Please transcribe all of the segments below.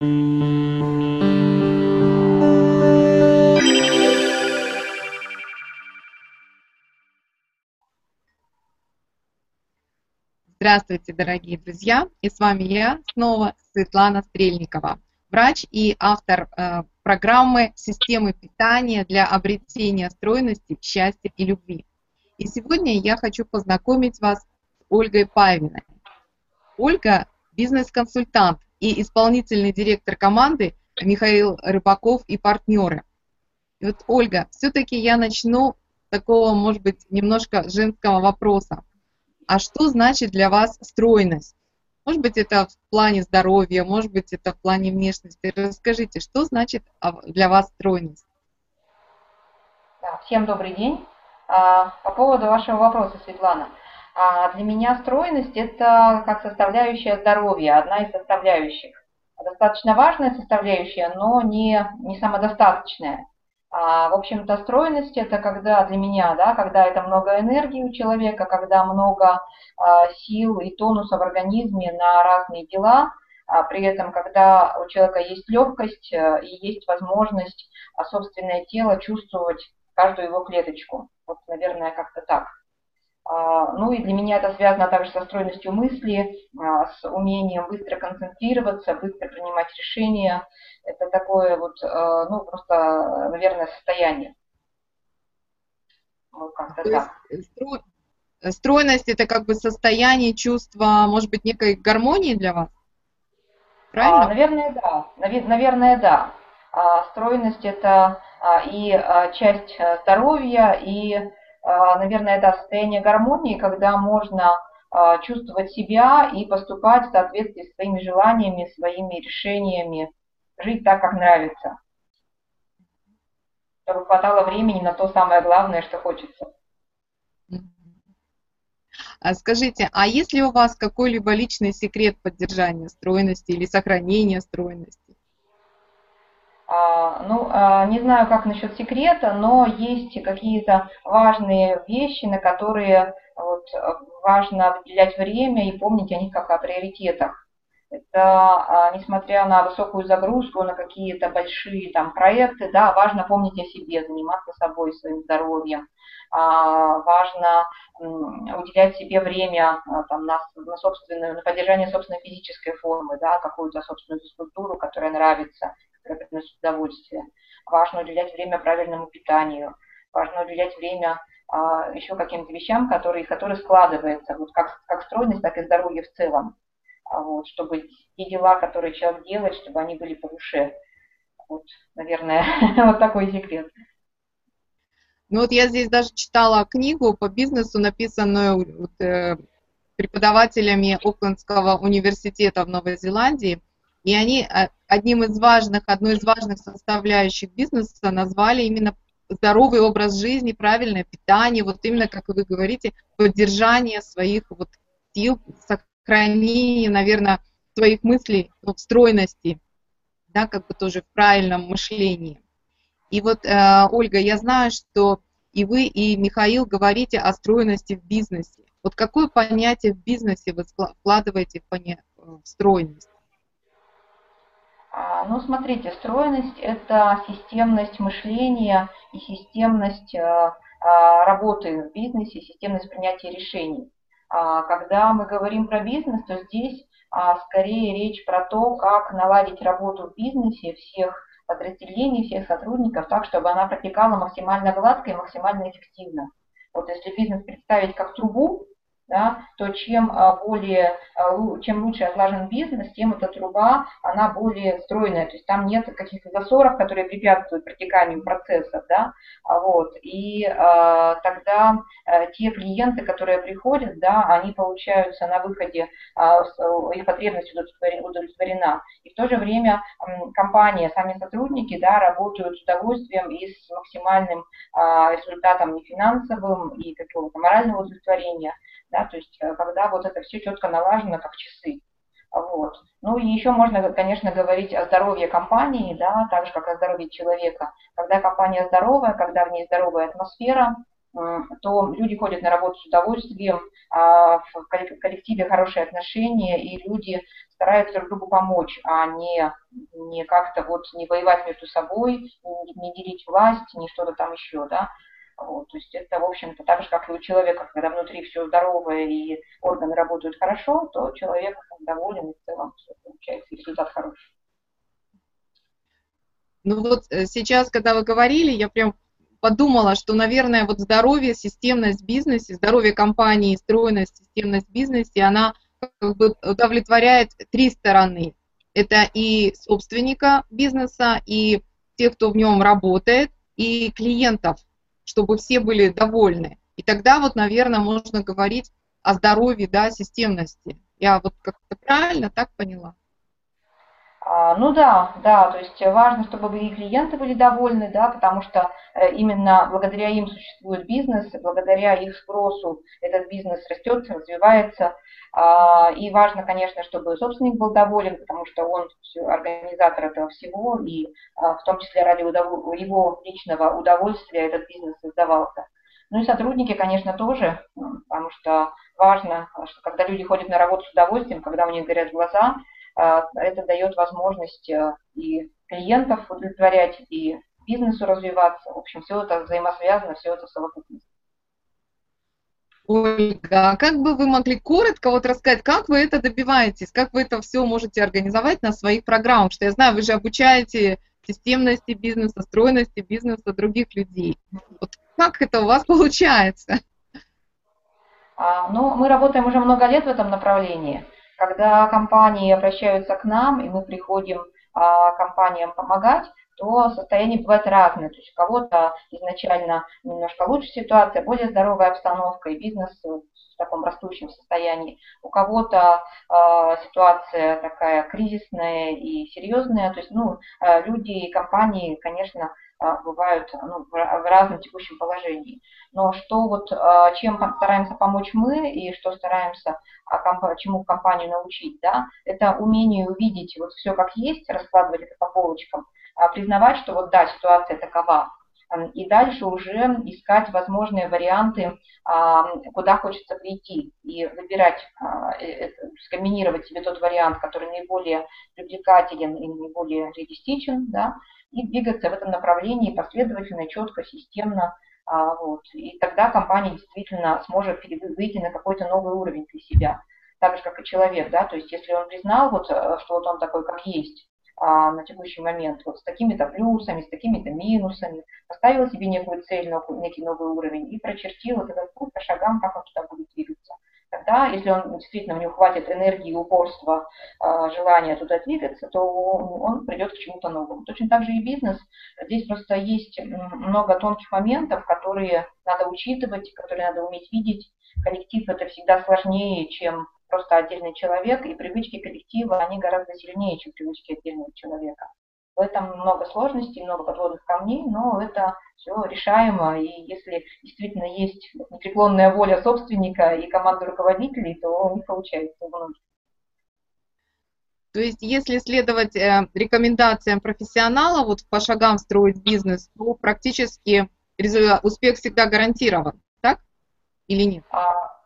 Здравствуйте, дорогие друзья! И с вами я снова, Светлана Стрельникова, врач и автор э, программы «Системы питания для обретения стройности, счастья и любви». И сегодня я хочу познакомить вас с Ольгой Павиной. Ольга – бизнес-консультант и исполнительный директор команды Михаил Рыбаков и партнеры. И вот, Ольга, все-таки я начну с такого, может быть, немножко женского вопроса а что значит для вас стройность? Может быть, это в плане здоровья, может быть, это в плане внешности. Расскажите, что значит а, для вас стройность? Да, всем добрый день. А, по поводу вашего вопроса, Светлана. А, для меня стройность – это как составляющая здоровья, одна из составляющих. Достаточно важная составляющая, но не, не самодостаточная. А, в общем-то, стройность это когда для меня, да, когда это много энергии у человека, когда много а, сил и тонуса в организме на разные дела, а при этом, когда у человека есть легкость а, и есть возможность а, собственное тело чувствовать каждую его клеточку. Вот, наверное, как-то так. А, ну и для меня это связано также со стройностью мысли, а, с умением быстро концентрироваться, быстро принимать решения. Это такое вот, а, ну просто, наверное, состояние. Вот как-то так. Стройность это как бы состояние, чувства, может быть, некой гармонии для вас? Правильно? А, наверное, да. Наверное, да. А, стройность это а, и а, часть здоровья, и а, наверное, это состояние гармонии, когда можно а, чувствовать себя и поступать в соответствии с своими желаниями, своими решениями, жить так, как нравится. Чтобы хватало времени на то самое главное, что хочется. А скажите, а есть ли у вас какой-либо личный секрет поддержания стройности или сохранения стройности? А, ну, а, не знаю, как насчет секрета, но есть какие-то важные вещи, на которые вот, важно уделять время и помнить о них как о приоритетах. Это, а, несмотря на высокую загрузку, на какие-то большие там проекты, да, важно помнить о себе, заниматься собой, своим здоровьем. Важно уделять себе время там, на, на, собственную, на поддержание собственной физической формы, да, какую-то собственную физкультуру, которая нравится, которое приносит удовольствие. Важно уделять время правильному питанию, важно уделять время а, еще каким-то вещам, которые, которые складываются, вот как, как стройность, так и здоровье в целом. А вот, чтобы те дела, которые человек делает, чтобы они были по душе. Вот, наверное, вот такой секрет. Ну вот я здесь даже читала книгу по бизнесу, написанную вот, э, преподавателями Оклендского университета в Новой Зеландии. И они э, одним из важных, одной из важных составляющих бизнеса назвали именно здоровый образ жизни, правильное питание, вот именно, как вы говорите, поддержание своих вот сил, сохранение, наверное, своих мыслей в стройности, да, как бы тоже в правильном мышлении. И вот, э, Ольга, я знаю, что и вы, и Михаил говорите о стройности в бизнесе. Вот какое понятие в бизнесе вы вкладываете в, поня- в стройность? А, ну, смотрите, стройность – это системность мышления и системность э, а, работы в бизнесе, системность принятия решений. А, когда мы говорим про бизнес, то здесь скорее речь про то, как наладить работу в бизнесе всех подразделений, всех сотрудников так, чтобы она протекала максимально гладко и максимально эффективно. Вот если бизнес представить как трубу, да, то чем а, более, а, чем лучше отлажен бизнес, тем эта труба, она более стройная, то есть там нет каких-то засоров, которые препятствуют протеканию процессов, да, а вот, и а, тогда а, те клиенты, которые приходят, да, они получаются на выходе, а, их потребность удовлетворена, и в то же время компания, сами сотрудники, да, работают с удовольствием и с максимальным а, результатом и финансовым, и какого-то морального удовлетворения, да, то есть э, когда вот это все четко налажено, как часы. Вот. Ну и еще можно, конечно, говорить о здоровье компании, да, так же, как о здоровье человека. Когда компания здоровая, когда в ней здоровая атмосфера, то люди ходят на работу с удовольствием, а в коллективе хорошие отношения, и люди стараются друг другу помочь, а не, не как-то вот не воевать между собой, не делить власть, не что-то там еще, да. Вот, то есть это, в общем-то, так же, как и у человека, когда внутри все здоровое и органы работают хорошо, то человек доволен и в целом все получается, результат хороший. Ну вот э, сейчас, когда вы говорили, я прям подумала, что, наверное, вот здоровье, системность в бизнесе, здоровье компании, стройность, системность в бизнесе, она как бы удовлетворяет три стороны. Это и собственника бизнеса, и тех, кто в нем работает, и клиентов, чтобы все были довольны. И тогда вот, наверное, можно говорить о здоровье, да, системности. Я вот как-то правильно так поняла? А, ну да, да, то есть важно, чтобы и клиенты были довольны, да, потому что э, именно благодаря им существует бизнес, благодаря их спросу этот бизнес растет, развивается. А, и важно, конечно, чтобы собственник был доволен, потому что он организатор этого всего, и а, в том числе ради его личного удовольствия этот бизнес создавался. Ну и сотрудники, конечно, тоже, потому что важно, что когда люди ходят на работу с удовольствием, когда у них горят глаза, это дает возможность э, и клиентов удовлетворять, и бизнесу развиваться. В общем, все это взаимосвязано, все это совокупность. Ольга, а как бы вы могли коротко вот рассказать, как вы это добиваетесь, как вы это все можете организовать на своих программах? Что я знаю, вы же обучаете системности бизнеса, стройности бизнеса других людей. Вот как это у вас получается? А, ну, мы работаем уже много лет в этом направлении. Когда компании обращаются к нам, и мы приходим а, компаниям помогать, то состояние бывает разное. То есть у кого-то изначально немножко лучше ситуация, более здоровая обстановка, и бизнес в таком растущем состоянии. У кого-то э, ситуация такая кризисная и серьезная. То есть ну, э, люди и компании, конечно, бывают ну, в разном текущем положении. Но что вот, а, чем стараемся помочь мы и что стараемся а, чему компанию научить, да, это умение увидеть вот все как есть, раскладывать это по полочкам, признавать, что вот да, ситуация такова, и дальше уже искать возможные варианты, куда хочется прийти, и выбирать, э, скомбинировать себе тот вариант, который наиболее привлекателен и наиболее реалистичен, да, и двигаться в этом направлении последовательно, четко, системно. А, вот. И тогда компания действительно сможет выйти на какой-то новый уровень для себя. Так же, как и человек, да, то есть если он признал, вот, э, что вот он такой, как есть, а, на текущий момент, вот с такими-то плюсами, с такими-то минусами, поставил себе некую цель, некий новый уровень и прочертил вот этот путь по шагам, как он туда будет двигаться тогда, если он действительно у него хватит энергии, упорства, а, желания туда двигаться, то он придет к чему-то новому. Точно так же и бизнес. Здесь просто есть много тонких моментов, которые надо учитывать, которые надо уметь видеть. Коллектив это всегда сложнее, чем просто отдельный человек, и привычки коллектива, они гораздо сильнее, чем привычки отдельного человека. В этом много сложностей, много подводных камней, но это все решаемо. И если действительно есть непреклонная воля собственника и команды руководителей, то у них получается у многих. То есть, если следовать э, рекомендациям профессионала, вот по шагам строить бизнес, то практически успех всегда гарантирован, так? Или нет? А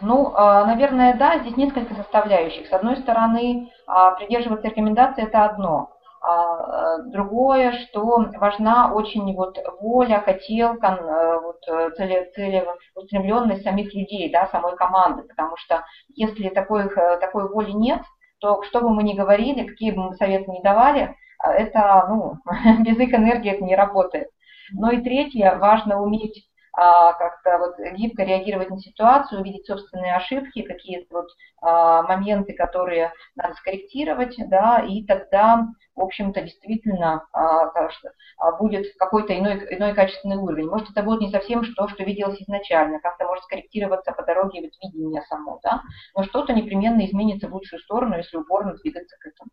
ну, а, наверное, да, здесь несколько составляющих. С одной стороны, а, придерживаться рекомендаций – это одно. А, другое, что важна очень вот воля, хотелка, э, вот, э, цели, целеустремленность самих людей, да, самой команды, потому что если такой, э, такой воли нет, то что бы мы ни говорили, какие бы мы советы ни давали, это, ну, без их энергии это не работает. Ну и третье, важно уметь как-то вот гибко реагировать на ситуацию, увидеть собственные ошибки, какие-то вот а, моменты, которые надо скорректировать, да, и тогда, в общем-то, действительно а, будет какой-то иной, иной качественный уровень. Может, это будет не совсем то, что виделось изначально, как-то может скорректироваться по дороге вот видения само, да, но что-то непременно изменится в лучшую сторону, если упорно двигаться к этому,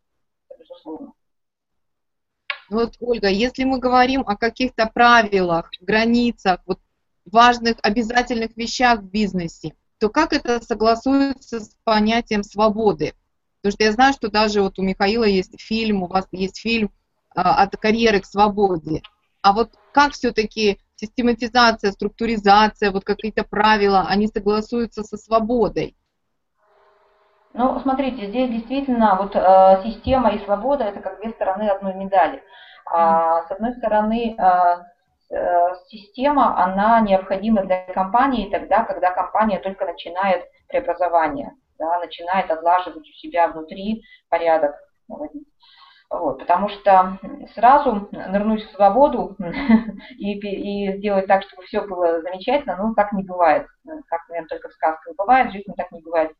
безусловно. Вот, Ольга, если мы говорим о каких-то правилах, границах, вот важных обязательных вещах в бизнесе, то как это согласуется с понятием свободы? Потому что я знаю, что даже вот у Михаила есть фильм, у вас есть фильм а, от карьеры к свободе. А вот как все-таки систематизация, структуризация, вот какие-то правила, они согласуются со свободой? Ну, смотрите, здесь действительно вот э, система и свобода это как две стороны одной медали. А, с одной стороны, э, система, она необходима для компании тогда, когда компания только начинает преобразование, да, начинает отлаживать у себя внутри порядок Вот, потому что сразу нырнуть в свободу и, и сделать так, чтобы все было замечательно, ну, так не бывает. Как, наверное, только в сказках бывает, в жизни так не бывает.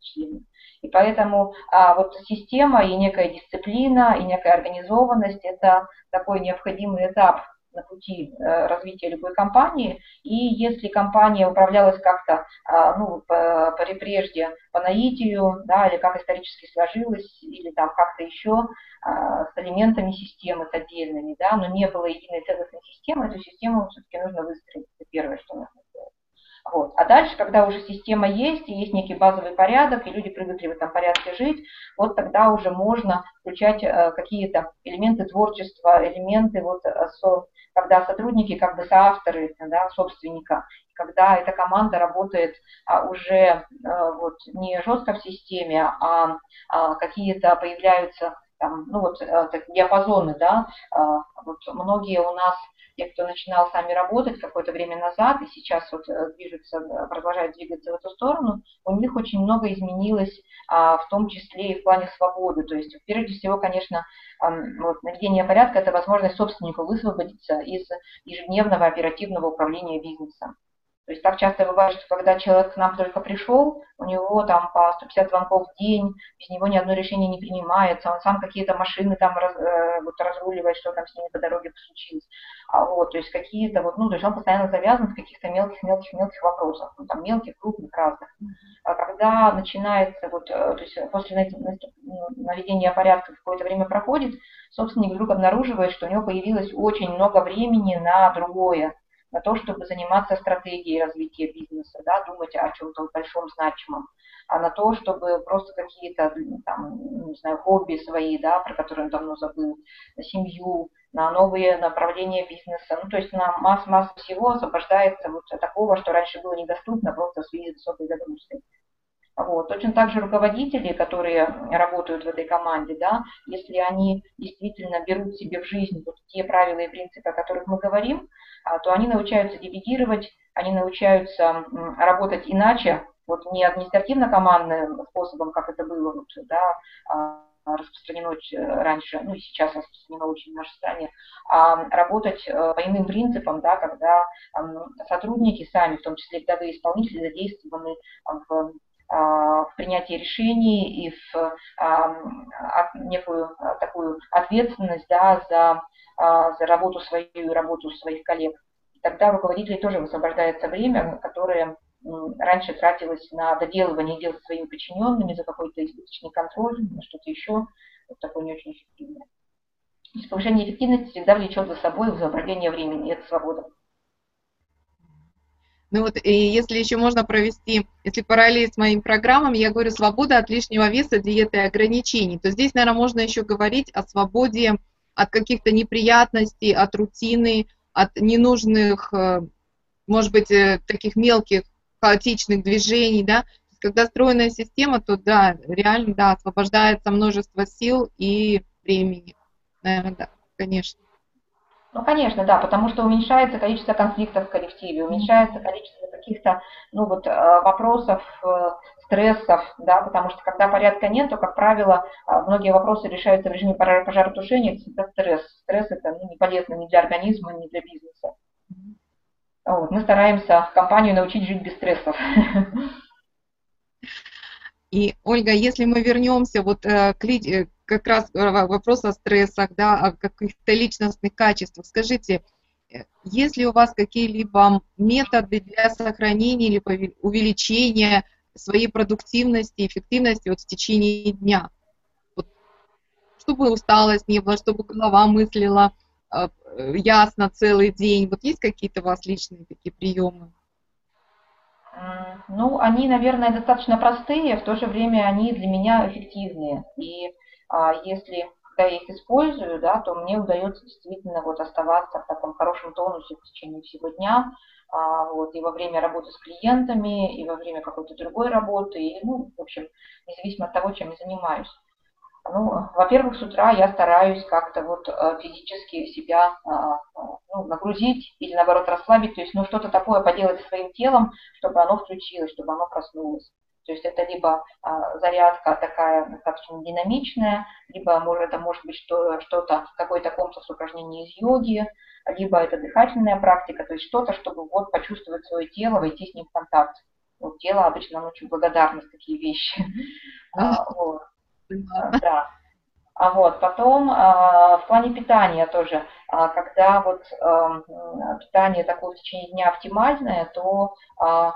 И поэтому а, вот система и некая дисциплина, и некая организованность – это такой необходимый этап на пути э, развития любой компании. И если компания управлялась как-то, а, ну, прежде по наитию, да, или как исторически сложилось, или там как-то еще а, с элементами системы, с отдельными, да, но не было единой целостной системы, эту систему все-таки нужно выстроить. Это первое, что нужно сделать. Вот. А дальше, когда уже система есть, и есть некий базовый порядок, и люди привыкли в этом порядке жить, вот тогда уже можно включать э, какие-то элементы творчества, элементы, вот, э, со, когда сотрудники как бы соавторы, да, собственника, когда эта команда работает а, уже э, вот, не жестко в системе, а, а какие-то появляются там, ну вот, так, диапазоны, да, а, вот многие у нас те, кто начинал сами работать какое-то время назад и сейчас вот э, движется, э, продолжают двигаться в эту сторону, у них очень много изменилось, а, в том числе и в плане свободы. То есть, прежде всего, конечно, вот, наведение порядка – это возможность собственнику высвободиться из ежедневного оперативного управления бизнесом. То есть так часто бывает, что когда человек к нам только пришел, у него там по 150 звонков в день, без него ни одно решение не принимается, он сам какие-то машины там раз, э, вот, разруливает, что там с ними по дороге случилось. А вот, то есть какие-то вот, ну, то есть он постоянно завязан в каких-то мелких-мелких-мелких вопросах, ну, там мелких, крупных, разных. А когда начинается вот, э, то есть после наведения порядка какое-то время проходит, собственник вдруг обнаруживает, что у него появилось очень много времени на другое, на то, чтобы заниматься стратегией развития бизнеса, да, думать о чем-то большом, значимом, а на то, чтобы просто какие-то, там, не знаю, хобби свои, да, про которые он давно забыл, на семью, на новые направления бизнеса, ну, то есть на масс-масс всего освобождается вот такого, что раньше было недоступно просто в связи с высокой загрузкой. Вот. Точно так же руководители, которые работают в этой команде, да, если они действительно берут себе в жизнь вот те правила и принципы, о которых мы говорим, а, то они научаются делегировать, они научаются работать иначе, вот не административно-командным способом, как это было вот, да, а, распространено раньше, ну и сейчас распространено очень в нашей стране, а работать э, по иным принципам, да, когда сотрудники сами, в том числе рядовые исполнители, задействованы в а, в принятии решений и в некую такую ответственность да, за, за работу свою и работу своих коллег. Тогда руководителей тоже высвобождается время, которое раньше тратилось на доделывание дел своими подчиненными, за какой-то избыточный контроль, на что-то еще, вот такое не очень эффективное. То есть повышение эффективности всегда влечет за собой высвобождение времени, и это свобода. Ну вот, и если еще можно провести, если параллель с моим программам, я говорю, свобода от лишнего веса, диеты и ограничений, то здесь, наверное, можно еще говорить о свободе от каких-то неприятностей, от рутины, от ненужных, э, может быть, э, таких мелких хаотичных движений, да, когда стройная система, то да, реально, да, освобождается множество сил и времени. Наверное, да, конечно. Ну, конечно, да, потому что уменьшается количество конфликтов в коллективе, уменьшается количество каких-то, ну, вот, э, вопросов, э, стрессов, да, потому что когда порядка нет, то, как правило, э, многие вопросы решаются в режиме пожаротушения, это всегда стресс. Стресс это ну, не полезно ни для организма, ни для бизнеса. Вот. Мы стараемся компанию научить жить без стрессов. И, Ольга, если мы вернемся вот к, как раз вопрос о стрессах, да, о каких-то личностных качествах. Скажите, э, есть ли у вас какие-либо методы для сохранения или увеличения своей продуктивности, эффективности вот в течение дня? Вот, чтобы усталость не было, чтобы голова мыслила э, ясно целый день. Вот есть какие-то у вас личные такие приемы? Ну, они, наверное, достаточно простые, в то же время они для меня эффективные. И если когда я их использую, да, то мне удается действительно вот оставаться в таком хорошем тонусе в течение всего дня, а, вот, и во время работы с клиентами, и во время какой-то другой работы, и, ну, в общем, независимо от того, чем я занимаюсь. Ну, во-первых, с утра я стараюсь как-то вот э, физически себя а, ну, нагрузить или наоборот расслабить, то есть ну что-то такое поделать своим телом, чтобы оно включилось, чтобы оно проснулось. То есть это либо а, зарядка такая достаточно динамичная, либо может, это может быть что, что-то, какой-то комплекс упражнений из йоги, либо это дыхательная практика, то есть что-то, чтобы вот почувствовать свое тело, войти с ним в контакт. Вот тело обычно очень благодарно за такие вещи. А. Да. А вот потом а, в плане питания тоже, а, когда вот а, питание такое в течение дня оптимальное, то а,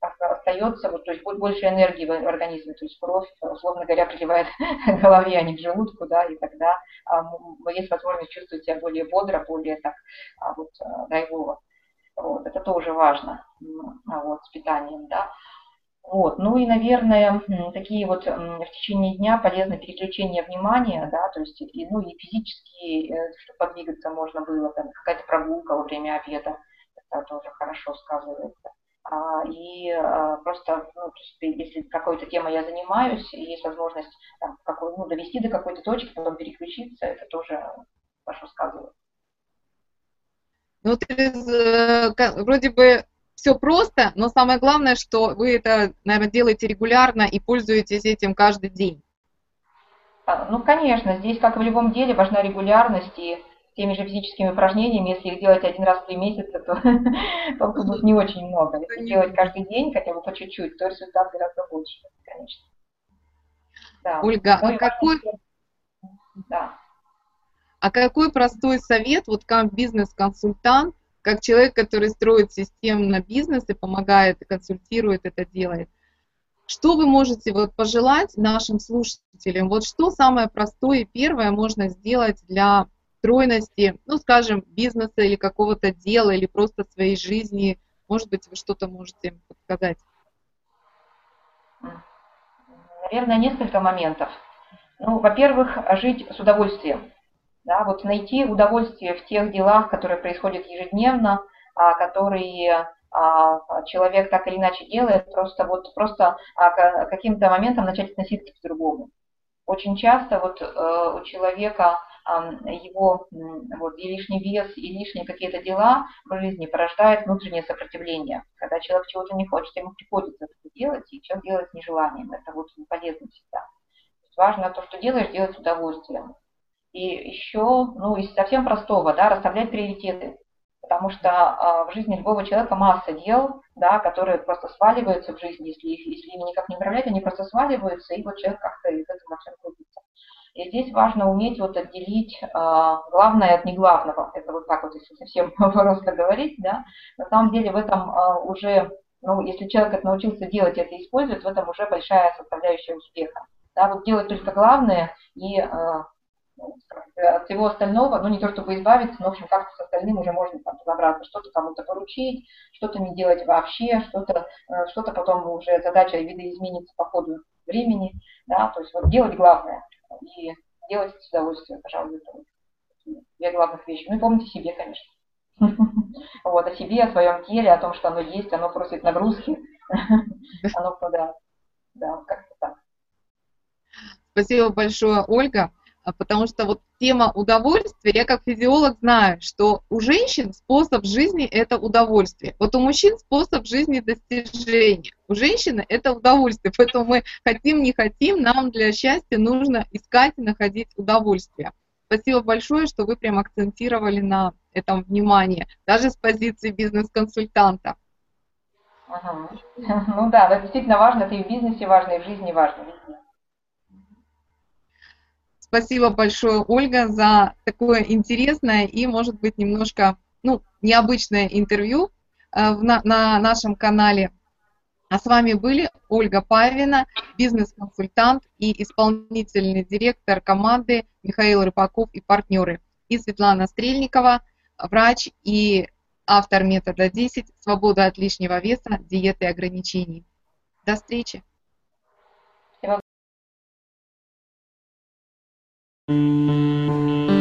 остается, вот, то есть больше энергии в организме, то есть кровь, условно говоря, приливает к голове, а не к желудку, да, и тогда а, есть возможность чувствовать себя более бодро, более так вот драйвово. Вот, это тоже важно вот, с питанием, да. Вот. Ну и, наверное, такие вот в течение дня полезны переключение внимания, да, то есть и, ну, и физически, э, чтобы подвигаться можно было, там, какая-то прогулка во время обеда, это тоже хорошо сказывается. А, и а, просто, ну, то есть, если какой-то темой я занимаюсь, и есть возможность там, какой, ну, довести до какой-то точки, потом переключиться, это тоже хорошо сказывается. Ну, ты э, вроде бы все просто, но самое главное, что вы это, наверное, делаете регулярно и пользуетесь этим каждый день. А, ну, конечно, здесь, как и в любом деле, важна регулярность и теми же физическими упражнениями, если их делать один раз в три месяца, то толку будет не очень много. Если делать каждый день хотя бы по чуть-чуть, то результат гораздо больше, конечно. Да. Ольга, а какой... Да. А какой простой совет, вот как бизнес-консультант, как человек, который строит системно бизнес и помогает, и консультирует, это делает. Что вы можете вот пожелать нашим слушателям? Вот что самое простое и первое можно сделать для стройности, ну, скажем, бизнеса или какого-то дела, или просто своей жизни? Может быть, вы что-то можете подсказать? Наверное, несколько моментов. Ну, во-первых, жить с удовольствием. Да, вот найти удовольствие в тех делах, которые происходят ежедневно, а, которые а, человек так или иначе делает, просто вот просто а, каким-то моментом начать относиться к другому. Очень часто вот э, у человека его вот, и лишний вес, и лишние какие-то дела в жизни порождают внутреннее сопротивление. Когда человек чего-то не хочет, ему приходится это делать, и человек делает с нежеланием. Это вот полезно всегда. Важно то, что делаешь, делать с удовольствием. И еще, ну, из совсем простого, да, расставлять приоритеты. Потому что а, в жизни любого человека масса дел, да, которые просто сваливаются в жизни, если, если ими никак не управлять, они просто сваливаются, и вот человек как-то из этого всем крутится. И здесь важно уметь вот отделить а, главное от неглавного. Это вот так вот, если совсем просто говорить, да. На самом деле в этом а, уже, ну, если человек это научился делать это и использовать, в этом уже большая составляющая успеха. Да, вот делать только главное и а, от всего остального, ну не то чтобы избавиться, но в общем как-то с остальным уже можно там разобраться, что-то кому-то поручить, что-то не делать вообще, что-то э, что потом уже задача видоизменится по ходу времени, да, то есть вот делать главное и делать с удовольствием, пожалуй, это две главных вещи. Ну и помните себе, конечно. Вот, о себе, о своем теле, о том, что оно есть, оно просит нагрузки, оно, да, да, как-то так. Спасибо большое, Ольга. А потому что вот тема удовольствия, я как физиолог знаю, что у женщин способ жизни – это удовольствие. Вот у мужчин способ жизни – достижения. У женщины – это удовольствие. Поэтому мы хотим, не хотим, нам для счастья нужно искать и находить удовольствие. Спасибо большое, что вы прям акцентировали на этом внимание, даже с позиции бизнес-консультанта. Ага. Ну да, это действительно важно, это и в бизнесе важно, и в жизни важно. Спасибо большое, Ольга, за такое интересное и, может быть, немножко ну, необычное интервью э, на, на нашем канале. А с вами были Ольга Павина, бизнес-консультант и исполнительный директор команды Михаил Рыбаков и партнеры, и Светлана Стрельникова, врач и автор метода 10 «Свобода от лишнего веса, диеты и ограничений». До встречи! thank you